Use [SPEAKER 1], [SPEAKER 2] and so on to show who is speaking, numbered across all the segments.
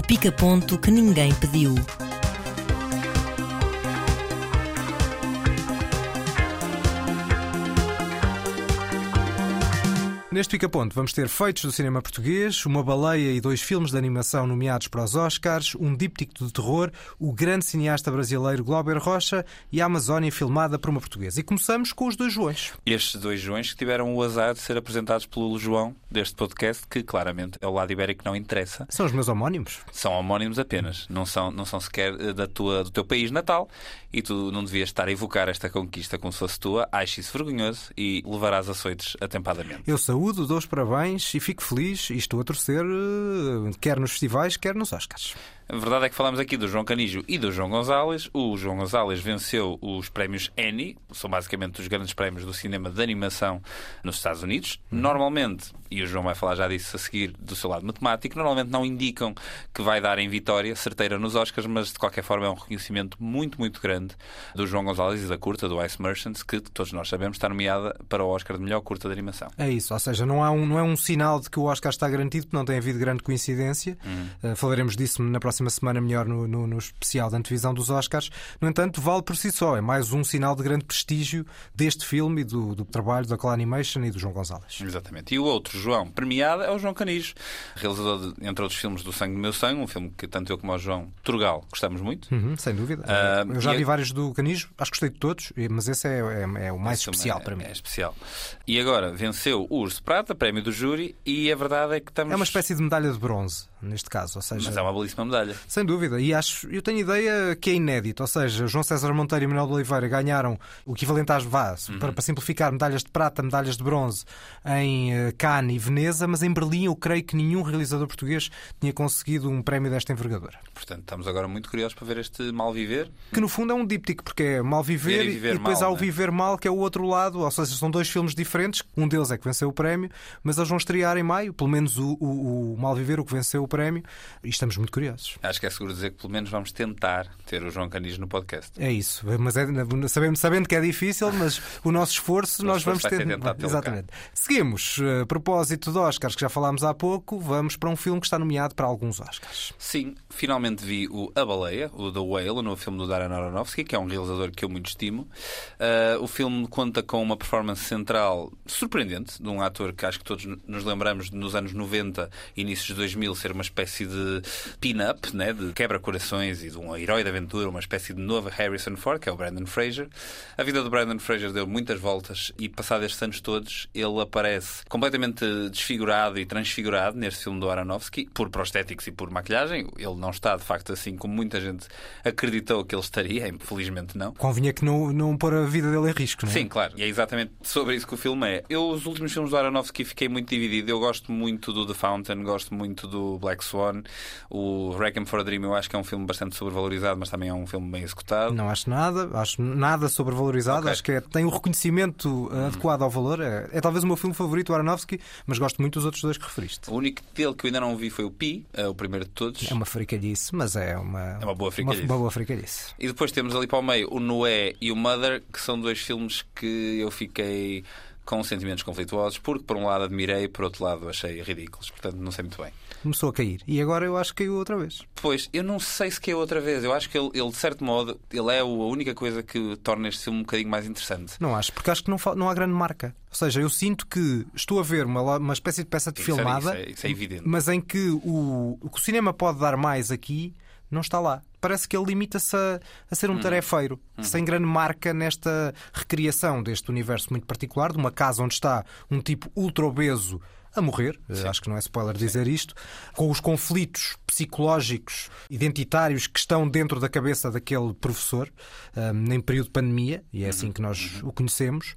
[SPEAKER 1] O pica-ponto que ninguém pediu.
[SPEAKER 2] Neste pica-ponto vamos ter feitos do cinema português, uma baleia e dois filmes de animação nomeados para os Oscars, um díptico de terror, o grande cineasta brasileiro Glauber Rocha e a Amazónia filmada por uma portuguesa. E começamos com os dois Joões.
[SPEAKER 3] Estes dois Joões que tiveram o azar de ser apresentados pelo João deste podcast, que claramente é o lado ibérico que não interessa.
[SPEAKER 2] São os meus homónimos.
[SPEAKER 3] São homónimos apenas, não são, não são sequer eh, da tua, do teu país natal e tu não devias estar a evocar esta conquista como se fosse tua. Acho isso vergonhoso e levarás açoites atempadamente.
[SPEAKER 2] Eu saúdo, dou os parabéns e fico feliz e estou a torcer, eh, quer nos festivais, quer nos Oscars.
[SPEAKER 3] A verdade é que falamos aqui do João Canijo e do João Gonzalez. O João Gonzalez venceu os prémios Annie, são basicamente os grandes prémios do cinema de animação nos Estados Unidos. Normalmente, e o João vai falar já disso a seguir do seu lado matemático, normalmente não indicam que vai dar em vitória certeira nos Oscars, mas de qualquer forma é um reconhecimento muito, muito grande do João Gonzalez e da curta, do Ice Merchants, que todos nós sabemos está nomeada para o Oscar de melhor curta de animação.
[SPEAKER 2] É isso, ou seja, não, há um, não é um sinal de que o Oscar está garantido, porque não tem havido grande coincidência. Uh, falaremos disso na próxima semana melhor no, no, no especial da antevisão dos Oscars. No entanto, vale por si só. É mais um sinal de grande prestígio deste filme e do, do trabalho da Call Animation e do João Gonzalez.
[SPEAKER 3] Exatamente. E o outro João premiado é o João Canijo, realizador, de, entre outros filmes, do Sangue do Meu Sangue, um filme que tanto eu como o João Turgal gostamos muito.
[SPEAKER 2] Uhum, sem dúvida.
[SPEAKER 3] Uh,
[SPEAKER 2] eu já vi vários do Canijo, acho que gostei de todos, mas esse é, é- é o mais
[SPEAKER 3] Esse filme
[SPEAKER 2] especial
[SPEAKER 3] é,
[SPEAKER 2] para mim.
[SPEAKER 3] É especial. E agora venceu o Urso Prata, prémio do júri, e a verdade é que estamos.
[SPEAKER 2] É uma espécie de medalha de bronze, neste caso. Ou seja,
[SPEAKER 3] Mas é uma belíssima medalha.
[SPEAKER 2] Sem dúvida, e acho, eu tenho ideia que é inédito, ou seja, João César Monteiro e Manuel de Oliveira ganharam o equivalente às VAS,
[SPEAKER 3] Uhum.
[SPEAKER 2] para, para simplificar, medalhas de prata, medalhas de bronze em eh, Cannes e Veneza, mas em Berlim eu creio que nenhum realizador português tinha conseguido um prémio desta envergadura.
[SPEAKER 3] Portanto, estamos agora muito curiosos para ver este mal viver.
[SPEAKER 2] Que no fundo é um díptico, porque é mal viver,
[SPEAKER 3] Ver e viver
[SPEAKER 2] depois
[SPEAKER 3] mal,
[SPEAKER 2] há o
[SPEAKER 3] né?
[SPEAKER 2] viver mal, que é o outro lado, ou seja, são dois filmes diferentes, um deles é que venceu o prémio, mas eles vão estrear em maio, pelo menos o, o, o Mal Viver, o que venceu o prémio, e estamos muito curiosos.
[SPEAKER 3] Acho que é seguro dizer que pelo menos vamos tentar ter o João Canijo no podcast.
[SPEAKER 2] É isso, mas é, sabendo, sabendo que é difícil, mas o nosso esforço
[SPEAKER 3] O
[SPEAKER 2] nós
[SPEAKER 3] nosso
[SPEAKER 2] vamos
[SPEAKER 3] esforço
[SPEAKER 2] ter. Exatamente. Seguimos, eh, a propósito de Oscars, que já falámos há pouco, vamos para um filme que está nomeado para alguns Oscars.
[SPEAKER 3] Sim, finalmente vi o A Baleia, o The Whale, o novo filme do Darren Aronofsky, que é um realizador que eu muito estimo. Ah, o filme conta com uma performance central surpreendente de um ator que acho que todos nos lembramos nos anos 90 inícios de 2000 ser uma espécie de pin-up, né, de quebra-corações e de um herói de aventura, uma espécie de novo Harrison Ford, que é o Brandon Fraser. A vida do Brandon Fraser deu muitas voltas e, passados estes anos todos, ele aparece completamente desfigurado e transfigurado neste filme do Aronofsky, por prostéticos e por maquilhagem. Ele não está, de facto, assim como muita gente acreditou que ele estaria, infelizmente não.
[SPEAKER 2] Convinha que não, não pôr a vida dele em risco, não é?
[SPEAKER 3] Sim, claro. E é exatamente sobre isso que o filme é. Eu, os últimos filmes do Aronofsky, fiquei muito dividido. Eu gosto muito do The Fountain, gosto muito do Black Swan. O Requiem for a Dream eu acho que é um filme bastante sobrevalorizado, mas também é um filme bem executado.
[SPEAKER 2] Não acho nada, acho nada sobrevalorizado,
[SPEAKER 3] Ok.
[SPEAKER 2] acho que é- tem o reconhecimento eh, adequado ao valor. É, é talvez o meu filme favorito, o Aronofsky, mas gosto muito dos outros dois que referiste.
[SPEAKER 3] O único dele que eu ainda não vi foi o Pi, é o primeiro de todos.
[SPEAKER 2] É uma fricalhice, mas é uma,
[SPEAKER 3] É uma boa fricalhice.
[SPEAKER 2] Uma, boa fricalhice.
[SPEAKER 3] E depois temos ali para o meio o Noé e o Mother, que são dois filmes que eu fiquei com sentimentos conflituosos, porque por um lado admirei, por outro lado achei ridículos. Portanto, não sei muito bem.
[SPEAKER 2] Começou a cair. E agora eu acho que caiu outra vez.
[SPEAKER 3] Pois, eu não sei se é outra vez. Eu acho que ele, ele, de certo modo, ele é a única coisa que torna este filme um bocadinho mais interessante.
[SPEAKER 2] Não acho, porque acho que não, não há grande marca. Ou seja, eu sinto que estou a ver uma, uma espécie de peça de
[SPEAKER 3] Isso é-
[SPEAKER 2] filmada,
[SPEAKER 3] isso é- isso é evidente.
[SPEAKER 2] mas em que o, o que o cinema pode dar mais aqui não está lá. Parece que ele limita-se a, a ser um
[SPEAKER 3] Hum.
[SPEAKER 2] tarefeiro, sem grande marca nesta recriação deste universo muito particular, de uma casa onde está um tipo ultra obeso a morrer, eh, acho que não é spoiler dizer isto, com os conflitos psicológicos, identitários que estão dentro da cabeça daquele professor, um, em período de pandemia, e é assim que nós o conhecemos.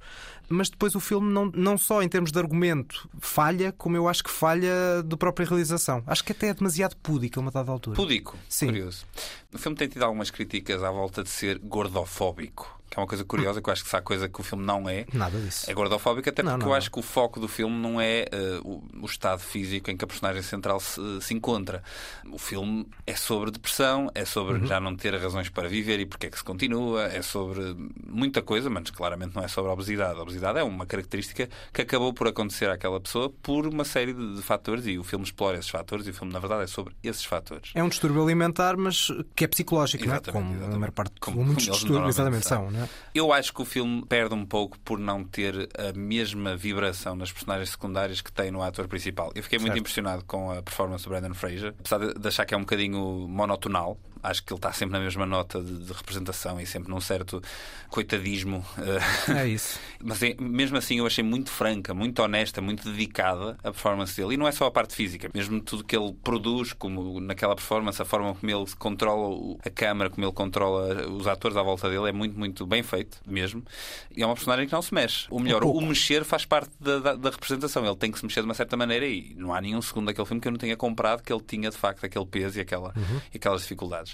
[SPEAKER 2] Mas depois o filme, não, não só em termos de argumento, falha, como eu acho que falha da própria realização. Acho que até é demasiado púdico a uma dada altura.
[SPEAKER 3] Pudico,
[SPEAKER 2] Sim.
[SPEAKER 3] curioso. O filme tem tido algumas críticas à volta de ser gordofóbico. Que é uma coisa curiosa, que eu acho que se há coisa que o filme não é,
[SPEAKER 2] Nada disso.
[SPEAKER 3] é gordofóbico, até
[SPEAKER 2] Não,
[SPEAKER 3] porque
[SPEAKER 2] não,
[SPEAKER 3] eu
[SPEAKER 2] não.
[SPEAKER 3] acho que o foco do filme não é uh, o, estado físico em que a personagem central se, se encontra. O filme é sobre depressão, é sobre
[SPEAKER 2] Uhum.
[SPEAKER 3] já não ter razões para viver e porque é que se continua, é sobre muita coisa, mas claramente não é sobre a obesidade. A obesidade é uma característica que acabou por acontecer àquela pessoa por uma série de, de fatores e o filme explora esses fatores e o filme, na verdade, é sobre esses fatores.
[SPEAKER 2] É um distúrbio alimentar, mas que é psicológico, não é?
[SPEAKER 3] Exatamente,
[SPEAKER 2] Como
[SPEAKER 3] exatamente.
[SPEAKER 2] a maior parte
[SPEAKER 3] Como-
[SPEAKER 2] como, muitos distúrbios exatamente são, não é?
[SPEAKER 3] Eu acho que o filme perde um pouco por não ter a mesma vibração nas personagens secundárias que tem no ator principal. Eu fiquei muito
[SPEAKER 2] Certo.
[SPEAKER 3] impressionado com a performance do Brandon Fraser, apesar de achar que é um bocadinho monotonal. Acho que ele está sempre na mesma nota de, de representação e sempre num certo coitadismo. eh,
[SPEAKER 2] É isso.
[SPEAKER 3] Mas é- mesmo assim eu achei muito franca, muito honesta, muito dedicada a performance dele. E não é só a parte física, mesmo tudo que ele produz, como naquela performance, a forma como ele controla a câmara, como ele controla os atores à volta dele, é muito, muito bem feito mesmo. E é uma personagem que não se mexe. Ou melhor,
[SPEAKER 2] Um
[SPEAKER 3] o mexer faz parte da, da- da representação. Ele tem que se mexer de uma certa maneira e não há nenhum segundo daquele filme que eu não tenha comprado que ele tinha de facto aquele peso e, aquela,
[SPEAKER 2] Uhum.
[SPEAKER 3] e aquelas dificuldades.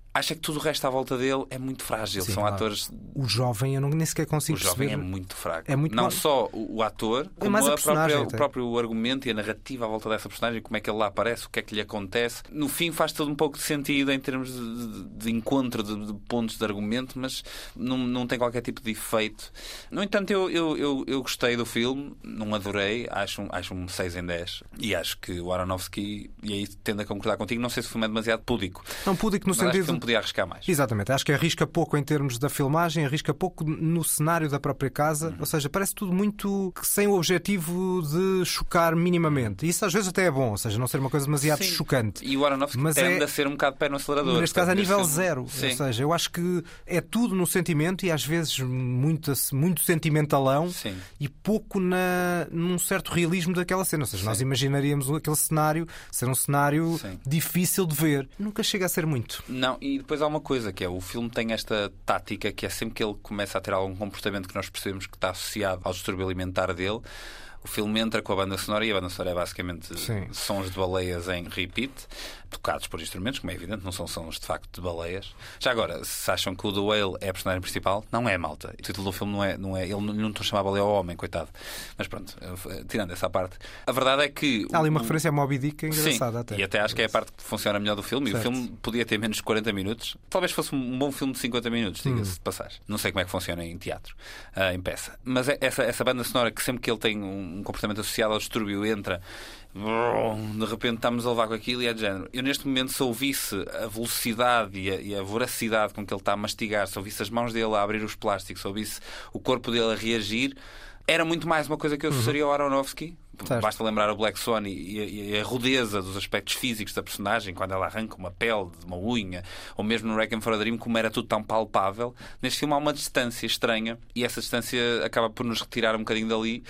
[SPEAKER 3] Acho é que tudo o resto à volta dele é muito frágil.
[SPEAKER 2] Sim,
[SPEAKER 3] São
[SPEAKER 2] claro.
[SPEAKER 3] atores
[SPEAKER 2] O jovem, eu não, nem sequer
[SPEAKER 3] o
[SPEAKER 2] consigo
[SPEAKER 3] jovem
[SPEAKER 2] perceber.
[SPEAKER 3] é muito fraco.
[SPEAKER 2] É muito
[SPEAKER 3] não só o, o ator, como
[SPEAKER 2] mais a
[SPEAKER 3] a própria- o próprio argumento e a narrativa à volta dessa personagem, como é que ele lá aparece, o que é que lhe acontece. No fim faz todo um pouco de sentido em termos de, de- encontro de, de pontos de argumento, mas não, não tem qualquer tipo de efeito. No entanto, eu, eu, eu, eu gostei do filme, não adorei, acho, um- acho um 6 em 10. E acho que o Aronofsky, e aí tendo a concordar contigo, não sei se o filme é demasiado púdico.
[SPEAKER 2] Não púdico no
[SPEAKER 3] Mas o
[SPEAKER 2] sentido.
[SPEAKER 3] Podia arriscar mais.
[SPEAKER 2] Exatamente, acho que arrisca pouco em termos da filmagem, arrisca pouco no cenário da própria casa,
[SPEAKER 3] Uhum.
[SPEAKER 2] ou seja, parece tudo muito sem o objetivo de chocar minimamente. Isso às vezes até é bom, ou seja, não ser uma coisa demasiado
[SPEAKER 3] Sim.
[SPEAKER 2] chocante.
[SPEAKER 3] E o Aronofsky
[SPEAKER 2] Mas
[SPEAKER 3] tende
[SPEAKER 2] é-
[SPEAKER 3] a ser um bocado pé no acelerador.
[SPEAKER 2] Neste caso, a nível
[SPEAKER 3] filme-
[SPEAKER 2] zero.
[SPEAKER 3] Sim.
[SPEAKER 2] Ou seja, eu acho que é tudo no sentimento e às vezes muito, muito sentimentalão
[SPEAKER 3] Sim.
[SPEAKER 2] e pouco na, num certo realismo daquela cena. Ou seja, nós imaginaríamos aquele cenário ser um cenário
[SPEAKER 3] Sim.
[SPEAKER 2] difícil de ver. Nunca chega a ser muito.
[SPEAKER 3] Não, e depois há uma coisa que é o filme tem esta tática que é sempre que ele começa a ter algum comportamento que nós percebemos que está associado ao distúrbio alimentar dele. O filme entra com a banda sonora e a banda sonora é basicamente
[SPEAKER 2] Sim.
[SPEAKER 3] sons de baleias em repeat, tocados por instrumentos, como é evidente, não são sons de facto de baleias. Já agora, se acham que o The Whale é a personagem principal, não é malta. O título do filme não é, não é ele não, não estou a chamar baleia ao homem, coitado. Mas pronto, tirando essa parte, a verdade é que.
[SPEAKER 2] Há ali uma
[SPEAKER 3] o-
[SPEAKER 2] referência a Moby Dick engraçada
[SPEAKER 3] Sim,
[SPEAKER 2] até.
[SPEAKER 3] E até acho que é a parte que funciona melhor do filme. E
[SPEAKER 2] Certo.
[SPEAKER 3] o filme podia ter menos de 40 minutos. Talvez fosse um bom filme de 50 minutos, diga-se
[SPEAKER 2] Hum.
[SPEAKER 3] de passagem. Não sei como é que funciona em teatro, ah, em peça. Mas é essa, essa banda sonora que sempre que ele tem um um comportamento associado ao distúrbio entra. De repente estamos a levar com aquilo e é de género. Eu neste momento, se ouvisse a velocidade e a, e a voracidade com que ele está a mastigar, se ouvisse as mãos dele a abrir os plásticos, se ouvisse o corpo dele a reagir, era muito mais uma coisa que eu associaria ao Aronofsky.
[SPEAKER 2] Uhum. Certo.
[SPEAKER 3] Basta lembrar o Black Swan e a rudeza dos aspectos físicos da personagem, quando ela arranca uma pele de uma unha, ou mesmo no Requiem for a Dream, como era tudo tão palpável. Neste filme há uma distância estranha e essa distância acaba por nos retirar um bocadinho dali.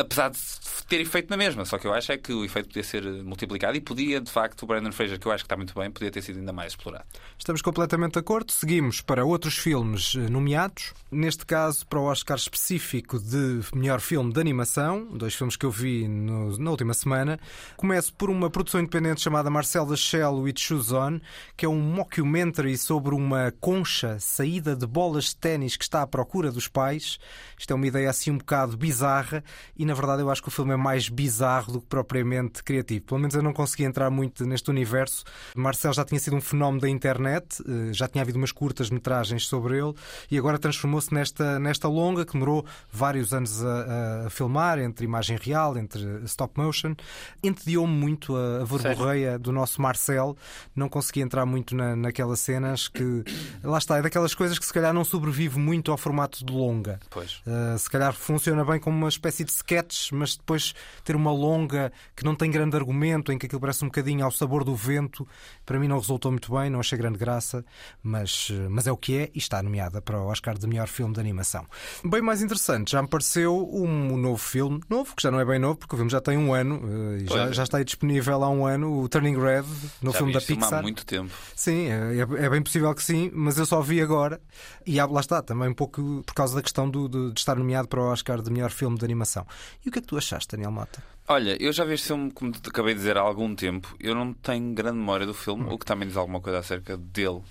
[SPEAKER 3] Apesar de ter efeito na mesma, só que eu acho é que o efeito podia ser multiplicado e podia, de facto, o Brandon Fraser, que eu acho que está muito bem, podia ter sido ainda mais explorado.
[SPEAKER 2] Estamos completamente de acordo. Seguimos para outros filmes eh, nomeados. Neste caso, para o Oscar específico de melhor filme de animação, dois filmes que eu vi no- na última semana. Começo por uma produção independente chamada Marcel da Shell with Shoes On, que é um mockumentary sobre uma concha saída de bolas de ténis que está à procura dos pais. Isto é uma ideia assim um bocado bizarra e, na verdade, eu acho que o filme é mais bizarro do que propriamente criativo. Pelo menos eu não consegui entrar muito neste universo. Marcel já tinha sido um fenómeno da internet, eh, já tinha havido umas curtas metragens sobre ele e agora transformou-se nesta, nesta longa que demorou vários anos a, a filmar, entre imagem real, entre stop motion. Entediou-me muito a, a verborreia do nosso Marcel. Não consegui entrar muito na, naquelas cenas que, lá está, é daquelas coisas que se calhar não sobrevive muito ao formato de longa.
[SPEAKER 3] Pois.
[SPEAKER 2] Uh, se calhar funciona bem como uma espécie de sketch, mas depois ter uma longa que não tem grande argumento, em que aquilo parece um bocadinho ao sabor do vento, para mim não resultou muito bem, não achei grande graça, mas, uh, mas é o que é e está nomeada para o Oscar de melhor filme de animação. Bem mais interessante, já me pareceu um novo filme, novo, que já não é bem novo, porque o filme já tem um ano, uh, e já, já está aí disponível há um ano, o Turning Red, no
[SPEAKER 3] Já
[SPEAKER 2] filme da Pixar.
[SPEAKER 3] há muito tempo.
[SPEAKER 2] Sim, é, é bem possível que sim, mas eu só vi agora. E lá está, também um pouco por causa da questão do- de, de estar nomeado para o Oscar de melhor filme de animação. E o que é que tu achaste, Daniel Mata?
[SPEAKER 3] Olha, eu já vi este filme, como te acabei de dizer, há algum tempo. Eu não tenho grande memória do filme, o que também diz alguma coisa acerca dele.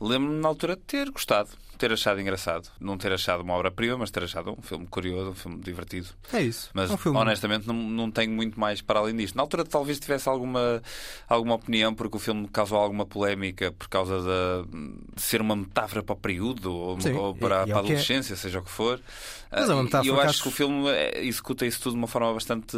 [SPEAKER 3] Lembro-me na altura de ter gostado, ter achado engraçado. Não ter achado uma obra-prima, mas ter achado um filme curioso, um filme divertido.
[SPEAKER 2] É isso.
[SPEAKER 3] Mas
[SPEAKER 2] é um filme...
[SPEAKER 3] honestamente não, não tenho muito mais para além disto. Na altura talvez tivesse alguma, alguma opinião, porque o filme causou alguma polémica por causa de, de ser uma metáfora para o período ou,
[SPEAKER 2] Sim,
[SPEAKER 3] ou para, para a
[SPEAKER 2] é que é.
[SPEAKER 3] adolescência, seja o que for.
[SPEAKER 2] Mas é uma
[SPEAKER 3] Ah, e
[SPEAKER 2] metáfora
[SPEAKER 3] eu
[SPEAKER 2] que
[SPEAKER 3] acho
[SPEAKER 2] acho-
[SPEAKER 3] que o filme eh, executa isso tudo de uma forma bastante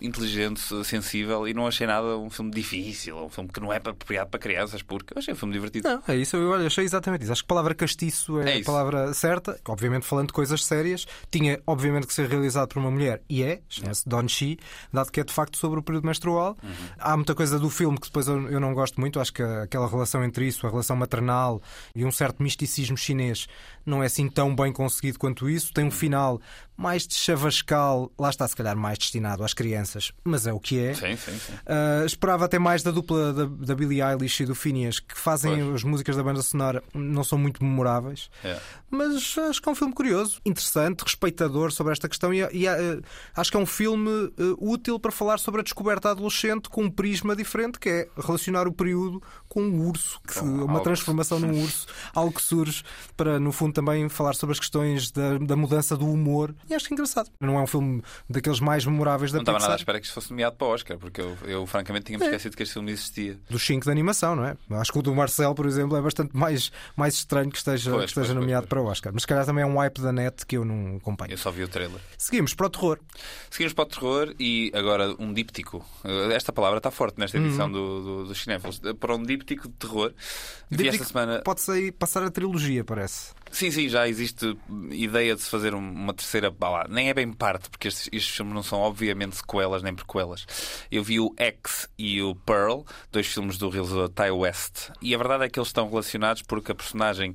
[SPEAKER 3] inteligente, sensível e não achei nada um filme difícil, um filme que não é apropriado para crianças, porque eu achei um filme divertido.
[SPEAKER 2] Não, é isso, eu achei exatamente isso. Acho que a palavra castiço é,
[SPEAKER 3] É
[SPEAKER 2] a palavra certa. Obviamente, falando de coisas sérias, tinha obviamente que ser realizado por uma mulher, e é, chama-se Don Shi, dado que é de facto sobre o período menstrual.
[SPEAKER 3] Uhum.
[SPEAKER 2] Há muita coisa do filme que depois eu, eu não gosto muito. Acho que aquela relação entre isso, a relação maternal e um certo misticismo chinês, não é assim tão bem conseguido quanto isso. Tem um final mais de chavascal, lá está, se calhar, mais destinado às crianças, mas é o que é.
[SPEAKER 3] Sim, sim, sim.
[SPEAKER 2] Uh, esperava até mais da dupla da, da Billie Eilish e do Phineas, que fazem
[SPEAKER 3] Pois.
[SPEAKER 2] as músicas da banda sonora, não são muito memoráveis.
[SPEAKER 3] É.
[SPEAKER 2] Mas acho que é um filme curioso, interessante, respeitador sobre esta questão e, e, uh, acho que é um filme uh, útil para falar sobre a descoberta adolescente com um prisma diferente, que é relacionar o período com um urso, que,
[SPEAKER 3] Com
[SPEAKER 2] uma
[SPEAKER 3] algo.
[SPEAKER 2] transformação num urso, algo que surge para, no fundo, também falar sobre as questões da, da mudança do humor. E acho que é engraçado. Não é um filme daqueles mais memoráveis da
[SPEAKER 3] Não estava nada à
[SPEAKER 2] Pixar.
[SPEAKER 3] espera que isto fosse nomeado para o Oscar, porque eu, eu francamente tinha-me esquecido que este filme existia.
[SPEAKER 2] dos 5 de animação, não é? Acho que o do Marcel, por exemplo, é bastante mais, mais estranho que esteja,
[SPEAKER 3] Pois,
[SPEAKER 2] que esteja
[SPEAKER 3] pois,
[SPEAKER 2] nomeado
[SPEAKER 3] pois.
[SPEAKER 2] para o Oscar. Mas se calhar também é um hype da net que eu não acompanho.
[SPEAKER 3] Eu só vi o trailer.
[SPEAKER 2] Seguimos para o terror.
[SPEAKER 3] Seguimos para o terror e agora um díptico. Esta palavra está forte nesta edição do, do, do Cinéfilos. Uh, Para um díptico de terror. Vi
[SPEAKER 2] Díptico
[SPEAKER 3] esta semana.
[SPEAKER 2] Pode sair, passar a trilogia, parece.
[SPEAKER 3] Sim, sim, já existe ideia de se fazer um- uma terceira. Bah lá, nem é bem parte, porque estes, estes filmes não são obviamente sequelas nem prequelas. Eu vi o X e o Pearl, dois filmes do realizador Ty West. E a verdade é que eles estão relacionados porque a personagem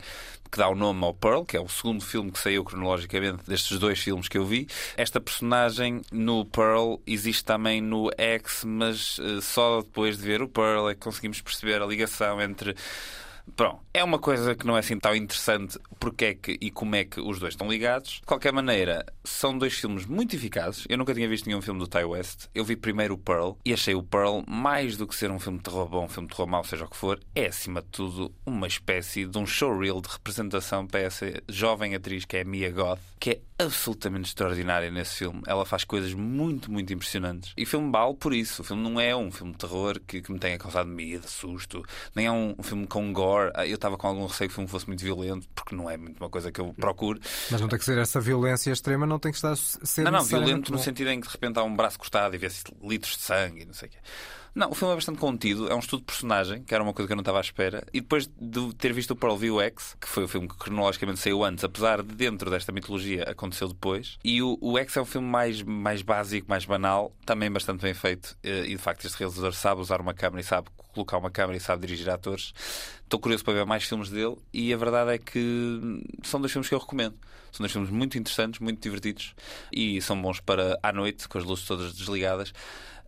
[SPEAKER 3] que dá o nome ao Pearl, que é o segundo filme que saiu cronologicamente destes dois filmes que eu vi, esta personagem no Pearl existe também no X, mas eh, só depois de ver o Pearl é que conseguimos perceber a ligação entre. Pronto, é uma coisa que não é assim tão interessante porque é que e como é que os dois estão ligados. De qualquer maneira, são dois filmes muito eficazes. Eu nunca tinha visto nenhum filme do Ty West. Eu vi primeiro o Pearl e achei o Pearl, mais do que ser um filme de terror bom, um filme de terror mau, seja o que for, é acima de tudo uma espécie de um showreel de representação para essa jovem atriz que é Mia Goth, que é absolutamente extraordinária nesse filme. Ela faz coisas muito, muito impressionantes. E o filme vale por isso. O filme não é um filme de terror que, que me tenha causado medo, susto, nem é um, um filme com gore. Ah, Eu estava com algum receio que o filme fosse muito violento, porque não é muito uma coisa que eu procuro.
[SPEAKER 2] Mas não tem que ser essa violência extrema, não tem que estar a ser
[SPEAKER 3] Não, não, violento no
[SPEAKER 2] bom.
[SPEAKER 3] sentido em que de repente há um braço cortado e vê-se litros de sangue e não sei o quê. Não, o filme é bastante contido, é um estudo de personagem, que era uma coisa que eu não estava à espera. E depois de ter visto o Pearl View X, que foi o filme que cronologicamente saiu antes, apesar de dentro desta mitologia aconteceu depois, e o, o X é um filme mais, mais básico, mais banal, também bastante bem feito. Eh, E de facto, este realizador sabe usar uma câmera e sabe colocar uma câmera e sabe dirigir atores. Estou curioso para ver mais filmes dele e a verdade é que são dois filmes que eu recomendo. São dois filmes muito interessantes, muito divertidos e são bons para à noite, com as luzes todas desligadas,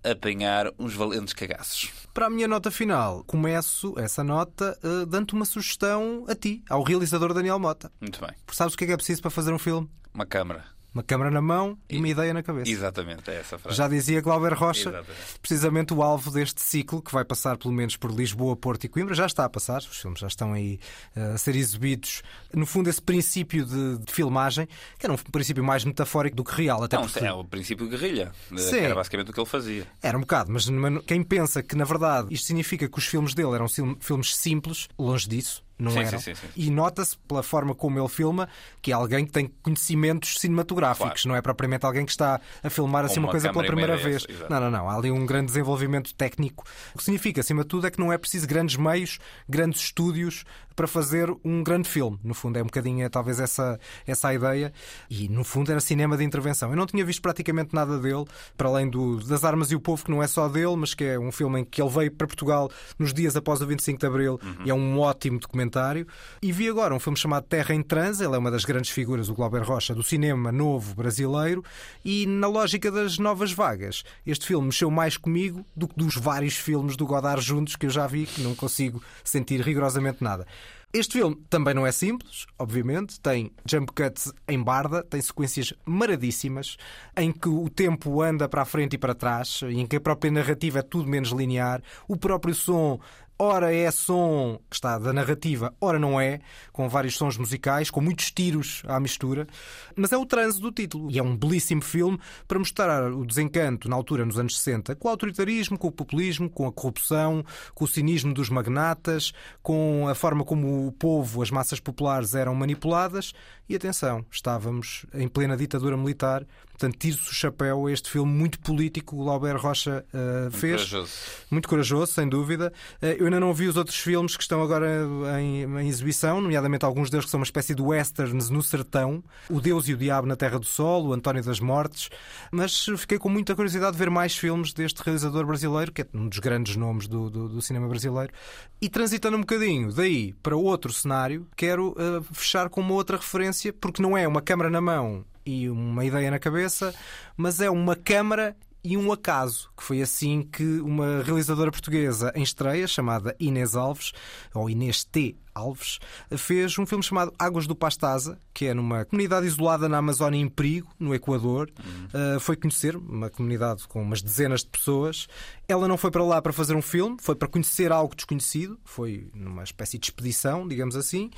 [SPEAKER 3] apanhar uns valentes cagaços.
[SPEAKER 2] Para a minha nota final, começo essa nota uh, dando uma sugestão a ti, ao realizador Daniel Mota.
[SPEAKER 3] Muito bem.
[SPEAKER 2] Porque sabes o que é que é preciso para fazer um filme?
[SPEAKER 3] Uma câmara.
[SPEAKER 2] Uma câmara na mão e uma ideia na cabeça.
[SPEAKER 3] Exatamente, é essa a frase.
[SPEAKER 2] Já dizia Glauber Rocha,
[SPEAKER 3] Exatamente.
[SPEAKER 2] precisamente o alvo deste ciclo, que vai passar pelo menos por Lisboa, Porto e Coimbra, já está a passar, os filmes já estão aí uh, a ser exibidos. No fundo, esse princípio de, de filmagem, que era um princípio mais metafórico do que real, até
[SPEAKER 3] Não,
[SPEAKER 2] porque
[SPEAKER 3] é o princípio guerrilha.
[SPEAKER 2] Sim.
[SPEAKER 3] Era basicamente o que ele fazia.
[SPEAKER 2] Era um bocado, mas quem pensa que na verdade isto significa que os filmes dele eram filmes simples, longe disso. Não
[SPEAKER 3] Sim,
[SPEAKER 2] eram.
[SPEAKER 3] sim, sim.
[SPEAKER 2] E nota-se pela forma como ele filma que é alguém que tem conhecimentos cinematográficos,
[SPEAKER 3] Claro.
[SPEAKER 2] não é propriamente alguém que está a filmar assim uma,
[SPEAKER 3] uma
[SPEAKER 2] coisa pela primeira vez.
[SPEAKER 3] exato.
[SPEAKER 2] Não, não, não. Há ali um grande desenvolvimento técnico. O que significa, acima de tudo, é que não é preciso grandes meios, grandes estúdios para fazer um grande filme. No fundo, é um bocadinho, é, talvez, essa, essa a ideia. E, no fundo, era cinema de intervenção. Eu não tinha visto praticamente nada dele, para além do, das Armas e o Povo, que não é só dele, mas que é um filme em que ele veio para Portugal nos dias após o 25 de Abril e é um ótimo documentário. E vi agora um filme chamado Terra em Transe. Ele é uma das grandes figuras, o Glauber Rocha, do cinema novo brasileiro. E, na lógica das novas vagas, este filme mexeu mais comigo do que dos vários filmes do Godard juntos que eu já vi, que não consigo sentir rigorosamente nada. Este filme também não é simples, obviamente. Tem jump cuts em barda, tem sequências maradíssimas, em que o tempo anda para a frente e para trás, em que a própria narrativa é tudo menos linear. O próprio som ora é som que está da narrativa, ora não é, com vários sons musicais, com muitos tiros à mistura, mas é o transe do título. E é um belíssimo filme para mostrar o desencanto na altura, nos anos 60, com o autoritarismo, com o populismo, com a corrupção, com o cinismo dos magnatas, com a forma como o povo, as massas populares eram manipuladas. E atenção, estávamos em plena ditadura militar Portanto, tiro-se o chapéu a este filme muito político que o Lauber Rocha uh,
[SPEAKER 3] Muito
[SPEAKER 2] fez.
[SPEAKER 3] corajoso.
[SPEAKER 2] Muito corajoso, sem dúvida. Uh, eu ainda não vi os outros filmes que estão agora em, em exibição, nomeadamente alguns deles que são uma espécie de westerns no sertão. O Deus e o Diabo na Terra do Sol, o António das Mortes. Mas fiquei com muita curiosidade de ver mais filmes deste realizador brasileiro, que é um dos grandes nomes do, do, do cinema brasileiro. E transitando um bocadinho daí para outro cenário, quero uh, fechar com uma outra referência, porque não é uma câmara na mão e uma ideia na cabeça, mas é uma câmara e um acaso, que foi assim que uma realizadora portuguesa em estreia, chamada Inês Alves, ou Inês T. Alves, fez um filme chamado Águas do Pastaza, que é numa comunidade isolada na Amazónia em perigo, no Equador. Uhum. Uh, foi conhecer uma comunidade com umas dezenas de pessoas. Ela não foi para lá para fazer um filme, foi para conhecer algo desconhecido, foi numa espécie de expedição, digamos assim,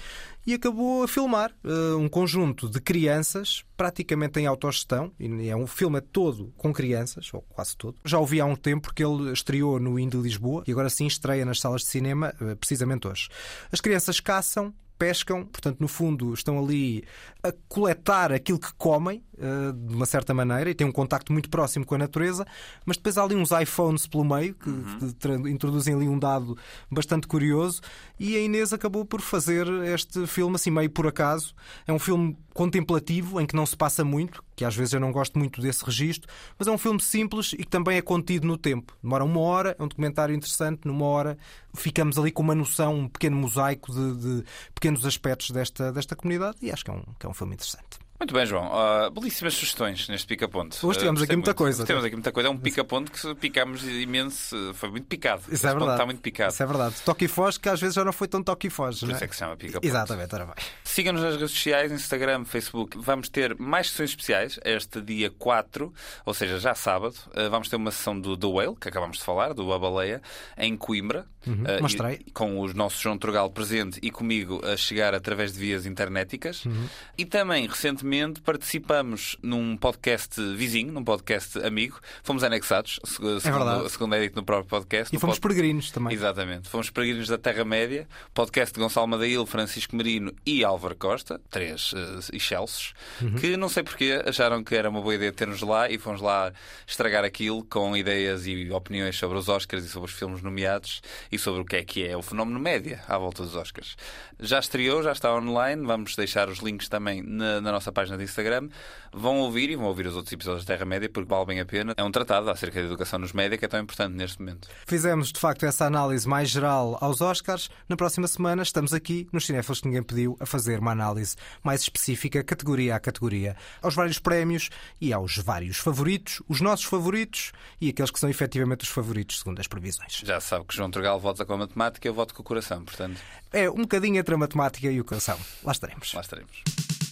[SPEAKER 2] e acabou a filmar uh, um conjunto de crianças, praticamente em autogestão, e é um filme todo com crianças, ou quase todo. Já ouvi há um tempo porque ele estreou no Indy Lisboa e agora sim estreia nas salas de cinema, uh, precisamente hoje. As crianças caçam, pescam, portanto, no fundo, estão ali a coletar aquilo que comem, uh, de uma certa maneira, e têm um contacto muito próximo com a natureza, mas depois há ali uns iPhones pelo meio que, uhum. introduzem ali um dado bastante curioso, e a Inês acabou por fazer este filme assim meio por acaso. É um filme contemplativo, em que não se passa muito, que às vezes eu não gosto muito desse registro, mas é um filme simples e que também é contido no tempo. Demora uma hora, é um documentário interessante, numa hora ficamos ali com uma noção, um pequeno mosaico de, de pequenos aspectos desta, desta comunidade e acho que é um, que é um filme interessante.
[SPEAKER 3] Muito bem, João. Uh, belíssimas sugestões neste pica-ponto.
[SPEAKER 2] Hoje tivemos uh, aqui muita
[SPEAKER 3] muito.
[SPEAKER 2] coisa.
[SPEAKER 3] Temos aqui muita coisa. É um pica-ponto que picámos imenso. Foi muito picado.
[SPEAKER 2] Isso é verdade.
[SPEAKER 3] Está muito picado.
[SPEAKER 2] Isso é verdade. Toque e foge, que às vezes já não foi tão toque e foge.
[SPEAKER 3] Por
[SPEAKER 2] isso
[SPEAKER 3] é? é que se chama pica-ponto.
[SPEAKER 2] Exatamente, ora bem.
[SPEAKER 3] Siga-nos nas redes sociais, Instagram, Facebook. Vamos ter mais sessões especiais este dia 4, ou seja, já sábado. Uh, vamos ter uma sessão do The Whale, que acabamos de falar, do A Baleia, em Coimbra.
[SPEAKER 2] Uhum, mostrei.
[SPEAKER 3] E, com o nosso João Turgal presente e comigo a chegar através de vias internéticas. Uhum. E também, recentemente, participa participamos num podcast vizinho, num podcast amigo. Fomos anexados, segundo, é segundo edito no próprio podcast.
[SPEAKER 2] E fomos
[SPEAKER 3] pod...
[SPEAKER 2] peregrinos também.
[SPEAKER 3] Exatamente. Fomos peregrinos da Terra-média. Podcast de Gonçalo Madail, Francisco Marino e Álvaro Costa, três uh, excelsos, uhum. que não sei porquê acharam que era uma boa ideia ter-nos lá e fomos lá estragar aquilo com ideias e opiniões sobre os Oscars e sobre os filmes nomeados e sobre o que é que é o fenómeno média à volta dos Oscars. Já estreou, já está online. Vamos deixar os links também na, na nossa página de Instagram vão ouvir e vão ouvir os outros episódios da Terra-média porque vale bem a pena. É um tratado acerca da educação nos média que é tão importante neste momento.
[SPEAKER 2] Fizemos de facto essa análise mais geral aos Oscars. Na próxima semana estamos aqui nos Cinéfilos que ninguém pediu a fazer uma análise mais específica, categoria a categoria, aos vários prémios e aos vários favoritos, os nossos favoritos e aqueles que são efetivamente os favoritos, segundo as previsões.
[SPEAKER 3] Já sabe que João Trugal vota com a matemática, eu voto com o coração, portanto.
[SPEAKER 2] É um bocadinho entre a matemática e o coração. Lá estaremos.
[SPEAKER 3] Lá estaremos.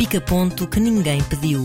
[SPEAKER 1] Pica-ponto que ninguém pediu.